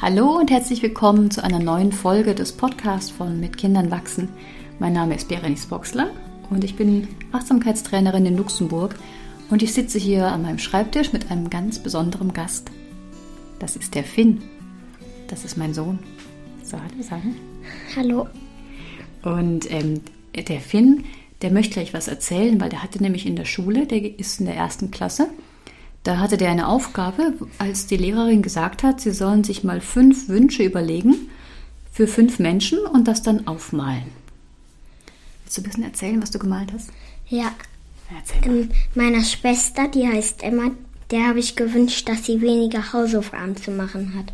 Hallo und herzlich willkommen zu einer neuen Folge des Podcasts von Mit Kindern wachsen. Mein Name ist Berenice Boxler und ich bin Achtsamkeitstrainerin in Luxemburg und ich sitze hier an meinem Schreibtisch mit einem ganz besonderen Gast. Das ist der Finn. Das ist mein Sohn. So, hallo sagen. Hallo. Und ähm, der Finn, der möchte gleich was erzählen, weil der hatte nämlich in der Schule, der ist in der ersten Klasse, da hatte der eine Aufgabe, als die Lehrerin gesagt hat, sie sollen sich mal fünf Wünsche überlegen für fünf Menschen und das dann aufmalen. Willst du ein bisschen erzählen, was du gemalt hast? Ja. Erzähl mal. Ähm, meiner Schwester, die heißt Emma, der habe ich gewünscht, dass sie weniger Hausaufgaben zu machen hat.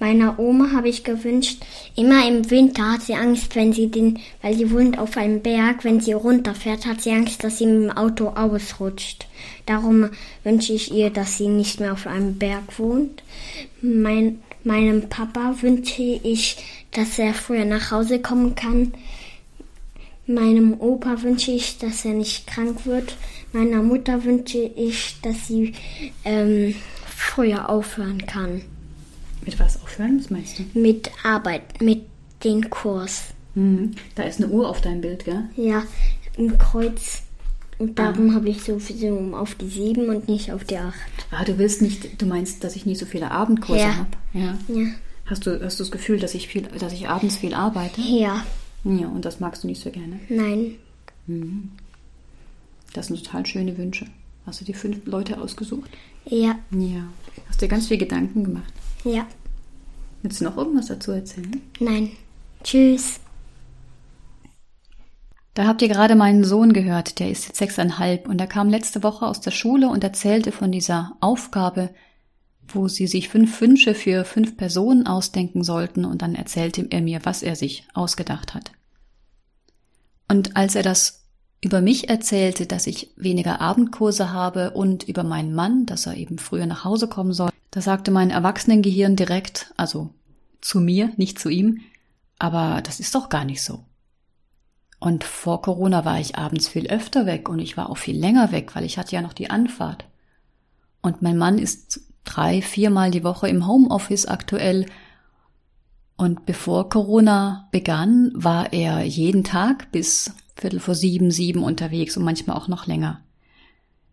Meiner Oma habe ich gewünscht, immer im Winter hat sie Angst, wenn sie den, weil sie wohnt auf einem Berg, wenn sie runterfährt, hat sie Angst, dass sie mit dem Auto ausrutscht. Darum wünsche ich ihr, dass sie nicht mehr auf einem Berg wohnt. Mein, meinem Papa wünsche ich, dass er früher nach Hause kommen kann. Meinem Opa wünsche ich, dass er nicht krank wird. Meiner Mutter wünsche ich, dass sie ähm, früher aufhören kann. Mit was aufhören? Was meinst du? Mit Arbeit, mit dem Kurs. Mhm. Da ist eine Uhr auf deinem Bild, gell? Ja, ein Kreuz. Und darum habe ich so viel auf die sieben und nicht auf die acht. Ah, du willst nicht, du meinst, dass ich nie so viele Abendkurse Ja. habe. Ja. Ja. Hast du, hast du das Gefühl, dass ich viel, dass ich abends viel arbeite? Ja. Ja, und das magst du nicht so gerne. Nein. Das sind total schöne Wünsche. Hast du die fünf Leute ausgesucht? Ja. Ja. Hast dir ganz viel Gedanken gemacht. Ja. Willst du noch irgendwas dazu erzählen? Nein. Tschüss. Da habt ihr gerade meinen Sohn gehört, der ist jetzt sechseinhalb und er kam letzte Woche aus der Schule und erzählte von dieser Aufgabe, wo sie sich fünf Wünsche für fünf Personen ausdenken sollten und dann erzählte er mir, was er sich ausgedacht hat. Und als er das über mich erzählte, dass ich weniger Abendkurse habe und über meinen Mann, dass er eben früher nach Hause kommen soll, da sagte mein Erwachsenengehirn direkt, also zu mir, nicht zu ihm, aber das ist doch gar nicht so. Und vor Corona war ich abends viel öfter weg und ich war auch viel länger weg, weil ich hatte ja noch die Anfahrt. Und mein Mann ist drei, viermal die Woche im Homeoffice aktuell. Und bevor Corona begann, war er jeden Tag bis Viertel vor sieben, sieben unterwegs und manchmal auch noch länger.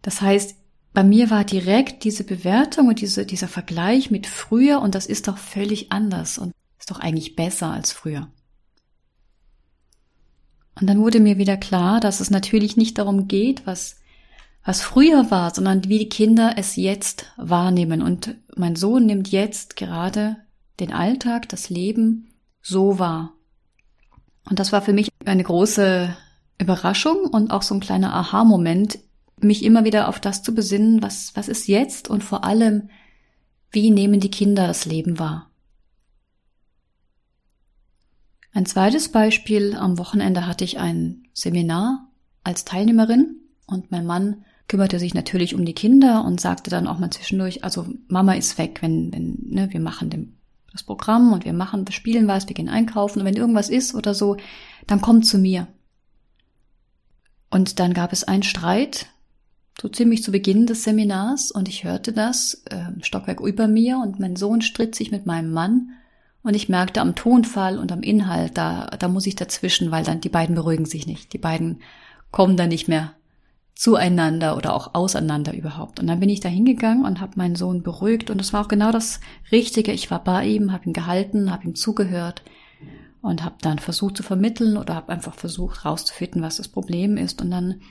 Das heißt, bei mir war direkt diese Bewertung und diese, dieser Vergleich mit früher und das ist doch völlig anders und ist doch eigentlich besser als früher. Und dann wurde mir wieder klar, dass es natürlich nicht darum geht, was, was früher war, sondern wie die Kinder es jetzt wahrnehmen. Und mein Sohn nimmt jetzt gerade den Alltag, das Leben so wahr. Und das war für mich eine große Überraschung und auch so ein kleiner Aha-Moment, mich immer wieder auf das zu besinnen, was, was ist jetzt und vor allem, wie nehmen die Kinder das Leben wahr. Ein zweites Beispiel, am Wochenende hatte ich ein Seminar als Teilnehmerin und mein Mann kümmerte sich natürlich um die Kinder und sagte dann auch mal zwischendurch, also Mama ist weg, wenn, wenn ne, wir machen dem, das Programm und wir machen, wir spielen was, wir gehen einkaufen und wenn irgendwas ist oder so, dann kommt zu mir. Und dann gab es einen Streit, so ziemlich zu Beginn des Seminars und ich hörte das, äh, Stockwerk über mir und mein Sohn stritt sich mit meinem Mann und ich merkte am Tonfall und am Inhalt, da, da muss ich dazwischen, weil dann die beiden beruhigen sich nicht. Die beiden kommen dann nicht mehr zueinander oder auch auseinander überhaupt. Und dann bin ich da hingegangen und habe meinen Sohn beruhigt und es war auch genau das Richtige. Ich war bei ihm, habe ihn gehalten, habe ihm zugehört und habe dann versucht zu vermitteln oder habe einfach versucht rauszufinden, was das Problem ist. Und dann,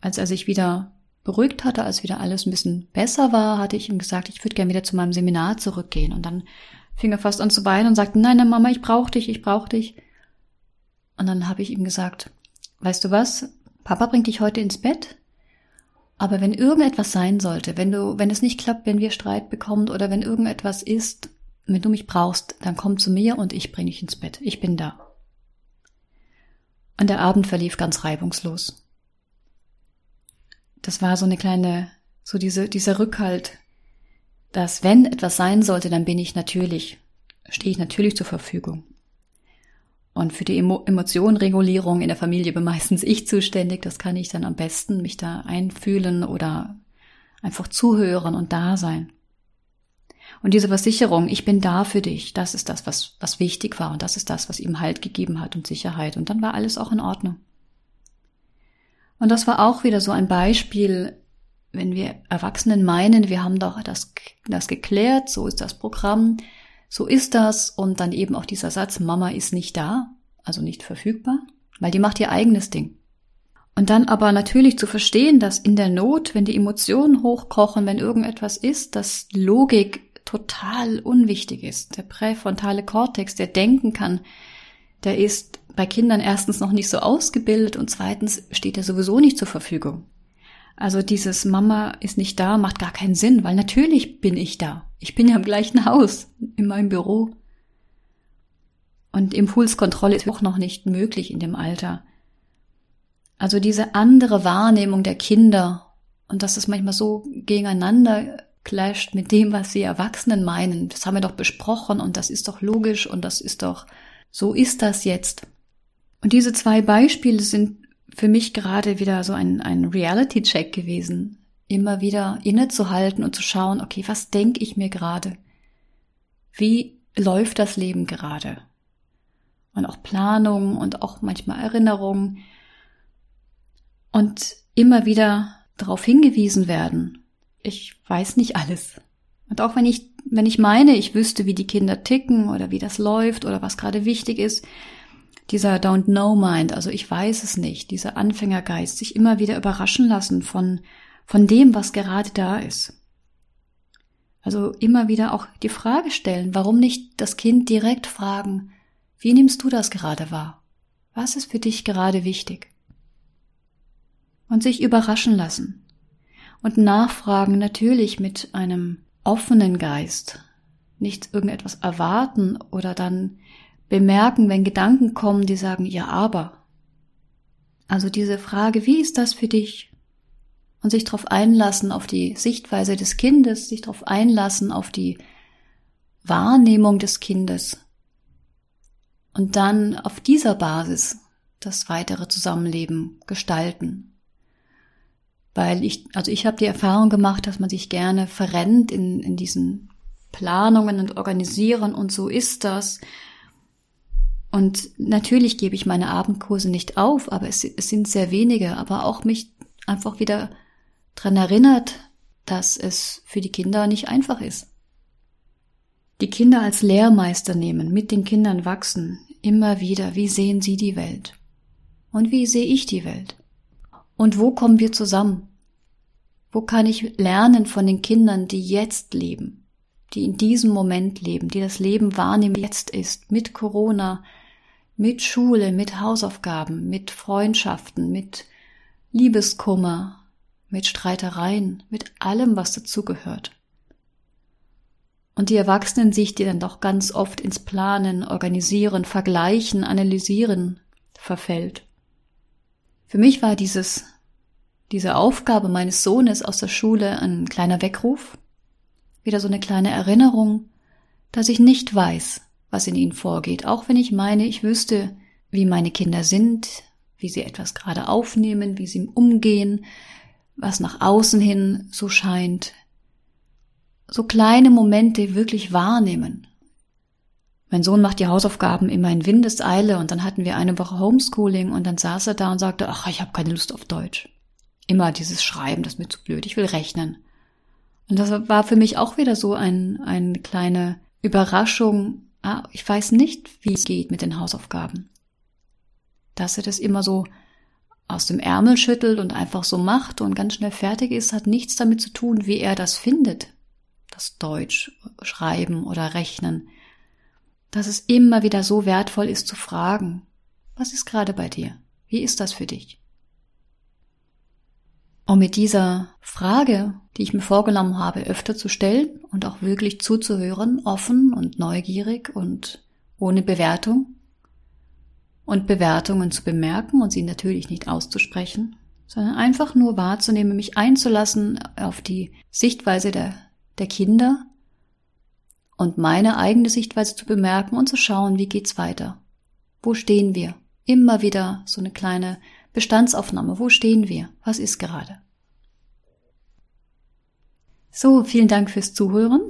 als er sich wieder beruhigt hatte, als wieder alles ein bisschen besser war, hatte ich ihm gesagt, ich würde gerne wieder zu meinem Seminar zurückgehen. Und dann fing er fast an zu weinen und sagte, nein, nein, Mama, ich brauche dich, ich brauche dich. Und dann habe ich ihm gesagt, weißt du was, Papa bringt dich heute ins Bett, aber wenn irgendetwas sein sollte, wenn du, wenn es nicht klappt, wenn wir Streit bekommen oder wenn irgendetwas ist, wenn du mich brauchst, dann komm zu mir und ich bringe dich ins Bett. Ich bin da. Und der Abend verlief ganz reibungslos. Das war so eine kleine, so diese, dieser Rückhalt, dass wenn etwas sein sollte, dann bin ich natürlich, stehe ich natürlich zur Verfügung. Und für die Emo Emotionenregulierung in der Familie bin meistens ich zuständig. Das kann ich dann am besten mich da einfühlen oder einfach zuhören und da sein. Und diese Versicherung, ich bin da für dich, das ist das, was, was wichtig war und das ist das, was ihm Halt gegeben hat und Sicherheit. Und dann war alles auch in Ordnung. Und das war auch wieder so ein Beispiel, wenn wir Erwachsenen meinen, wir haben doch das, das geklärt, so ist das Programm, so ist das und dann eben auch dieser Satz, Mama ist nicht da, also nicht verfügbar, weil die macht ihr eigenes Ding. Und dann aber natürlich zu verstehen, dass in der Not, wenn die Emotionen hochkochen, wenn irgendetwas ist, dass Logik total unwichtig ist. Der präfrontale Kortex, der denken kann, der ist bei Kindern erstens noch nicht so ausgebildet und zweitens steht er sowieso nicht zur Verfügung. Also dieses Mama ist nicht da macht gar keinen Sinn, weil natürlich bin ich da. Ich bin ja im gleichen Haus, in meinem Büro. Und Impulskontrolle ist auch noch nicht möglich in dem Alter. Also diese andere Wahrnehmung der Kinder und dass es manchmal so gegeneinander clasht mit dem, was sie Erwachsenen meinen. Das haben wir doch besprochen und das ist doch logisch und das ist doch, so ist das jetzt. Und diese zwei Beispiele sind für mich gerade wieder so ein, ein Reality-Check gewesen. Immer wieder innezuhalten und zu schauen, okay, was denke ich mir gerade? Wie läuft das Leben gerade? Und auch Planung und auch manchmal Erinnerungen. Und immer wieder darauf hingewiesen werden. Ich weiß nicht alles. Und auch wenn ich, wenn ich meine, ich wüsste, wie die Kinder ticken oder wie das läuft oder was gerade wichtig ist, dieser Don't Know Mind, also ich weiß es nicht, dieser Anfängergeist, sich immer wieder überraschen lassen von, von dem, was gerade da ist. Also immer wieder auch die Frage stellen, warum nicht das Kind direkt fragen, wie nimmst du das gerade wahr? Was ist für dich gerade wichtig? Und sich überraschen lassen. Und nachfragen natürlich mit einem offenen Geist. Nicht irgendetwas erwarten oder dann bemerken, wenn Gedanken kommen, die sagen, ja, aber. Also diese Frage, wie ist das für dich? Und sich darauf einlassen, auf die Sichtweise des Kindes, sich darauf einlassen, auf die Wahrnehmung des Kindes. Und dann auf dieser Basis das weitere Zusammenleben gestalten. Weil ich, also ich habe die Erfahrung gemacht, dass man sich gerne verrennt in, in diesen Planungen und Organisieren und so ist das. Und natürlich gebe ich meine Abendkurse nicht auf, aber es, es sind sehr wenige, aber auch mich einfach wieder dran erinnert, dass es für die Kinder nicht einfach ist. Die Kinder als Lehrmeister nehmen, mit den Kindern wachsen, immer wieder, wie sehen sie die Welt? Und wie sehe ich die Welt? Und wo kommen wir zusammen? Wo kann ich lernen von den Kindern, die jetzt leben, die in diesem Moment leben, die das Leben wahrnehmen, jetzt ist, mit Corona, mit Schule, mit Hausaufgaben, mit Freundschaften, mit Liebeskummer, mit Streitereien, mit allem, was dazugehört. Und die Erwachsenen sich, die dann doch ganz oft ins Planen, Organisieren, Vergleichen, Analysieren verfällt. Für mich war dieses, diese Aufgabe meines Sohnes aus der Schule ein kleiner Weckruf, wieder so eine kleine Erinnerung, dass ich nicht weiß, was in ihnen vorgeht, auch wenn ich meine, ich wüsste, wie meine Kinder sind, wie sie etwas gerade aufnehmen, wie sie umgehen, was nach außen hin so scheint. So kleine Momente wirklich wahrnehmen. Mein Sohn macht die Hausaufgaben immer in Windeseile und dann hatten wir eine Woche Homeschooling und dann saß er da und sagte, ach, ich habe keine Lust auf Deutsch. Immer dieses Schreiben, das ist mir zu blöd, ich will rechnen. Und das war für mich auch wieder so ein, eine kleine Überraschung, ah, ich weiß nicht, wie es geht mit den Hausaufgaben. Dass er das immer so aus dem Ärmel schüttelt und einfach so macht und ganz schnell fertig ist, hat nichts damit zu tun, wie er das findet. Das Deutsch, Schreiben oder Rechnen. Dass es immer wieder so wertvoll ist zu fragen, was ist gerade bei dir? Wie ist das für dich? Und mit dieser Frage, die ich mir vorgenommen habe, öfter zu stellen und auch wirklich zuzuhören, offen und neugierig und ohne Bewertung und Bewertungen zu bemerken und sie natürlich nicht auszusprechen, sondern einfach nur wahrzunehmen, mich einzulassen auf die Sichtweise der, der Kinder und meine eigene Sichtweise zu bemerken und zu schauen, wie geht's weiter? Wo stehen wir? Immer wieder so eine kleine Bestandsaufnahme. Wo stehen wir? Was ist gerade? So, vielen Dank fürs Zuhören.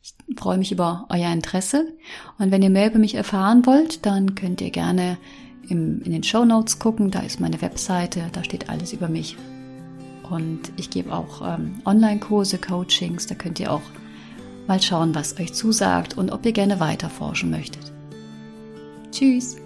Ich freue mich über euer Interesse. Und wenn ihr mehr über mich erfahren wollt, dann könnt ihr gerne im, in den Show Notes gucken. Da ist meine Webseite, da steht alles über mich. Und ich gebe auch ähm, Online-Kurse, Coachings, da könnt ihr auch Mal schauen, was euch zusagt und ob ihr gerne weiter forschen möchtet. Tschüss!